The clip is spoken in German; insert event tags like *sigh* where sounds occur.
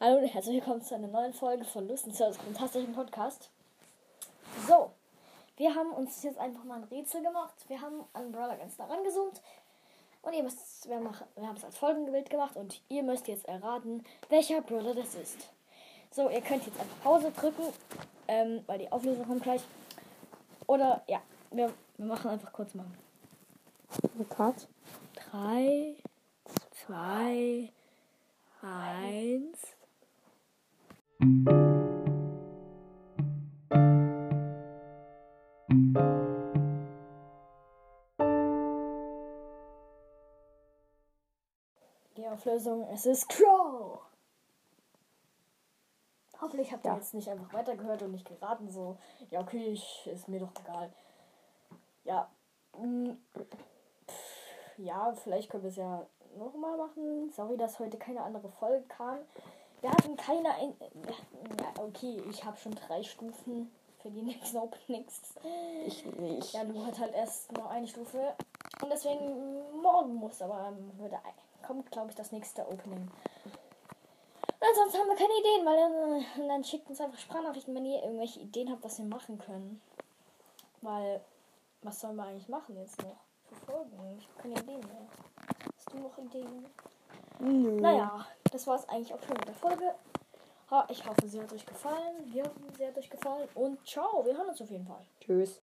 Hallo und herzlich willkommen zu einer neuen Folge von Lust und Service fantastischen Podcast. So, wir haben uns jetzt einfach mal ein Rätsel gemacht. Wir haben an Brawler ganz nah rangezoomt. Und ihr müsst, wir, machen, wir haben es als Folgenbild gemacht und ihr müsst jetzt erraten, welcher Brawler das ist. So, ihr könnt jetzt einfach Pause drücken, ähm, weil die Auflösung kommt gleich. Oder, ja, wir, wir machen einfach kurz mal. Cut. 3, 2, 1. Die Auflösung, es ist Crow. Hoffentlich habt ihr Ja. jetzt nicht einfach weitergehört und nicht geraten, so, ja, okay, ich, ist mir doch egal. Ja, mm, ja, vielleicht können wir es ja nochmal machen. Sorry, dass heute keine andere Folge kam. Wir hatten keine ein ja, okay, ich habe schon drei Stufen für die *laughs* nächsten Openings. Ich nicht. Ja, du hast halt erst noch eine Stufe. Und deswegen morgen muss, aber ähm, würde kommt, glaube ich, das nächste Opening. Und ansonsten haben wir keine Ideen, weil dann, und dann schickt uns einfach Sprachnachrichten, wenn ihr irgendwelche Ideen habt, was wir machen können. Weil, was sollen wir eigentlich machen jetzt noch für Folgen? Ich habe keine Ideen mehr. Hast du noch Ideen? Nö. Naja, das war es eigentlich auch schon mit der Folge. Ich hoffe, sie hat euch gefallen. Wir hoffen, sie hat euch gefallen. Und ciao, wir hören uns auf jeden Fall. Tschüss.